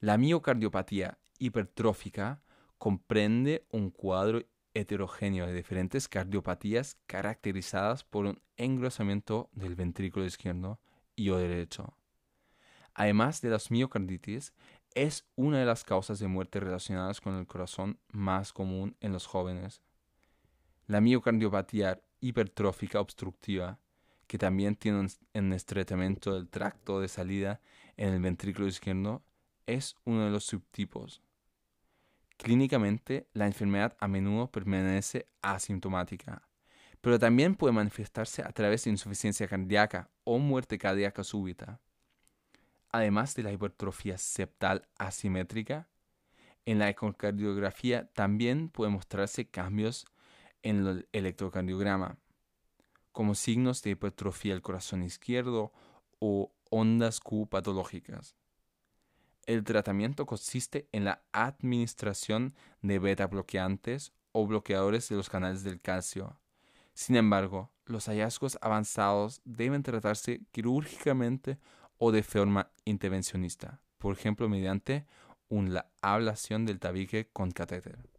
La miocardiopatía hipertrófica comprende un cuadro heterogéneo de diferentes cardiopatías caracterizadas por un engrosamiento del ventrículo izquierdo y o derecho. Además de las miocarditis, es una de las causas de muerte relacionadas con el corazón más común en los jóvenes. La miocardiopatía hipertrófica obstructiva, que también tiene un estreitamiento del tracto de salida en el ventrículo izquierdo, es uno de los subtipos. Clínicamente, la enfermedad a menudo permanece asintomática, pero también puede manifestarse a través de insuficiencia cardíaca o muerte cardíaca súbita. Además de la hipertrofia septal asimétrica, en la ecocardiografía también puede mostrarse cambios en el electrocardiograma, como signos de hipertrofia del corazón izquierdo o ondas Q patológicas. El tratamiento consiste en la administración de beta bloqueantes o bloqueadores de los canales del calcio. Sin embargo, los hallazgos avanzados deben tratarse quirúrgicamente o de forma intervencionista, por ejemplo mediante una ablación del tabique con catéter.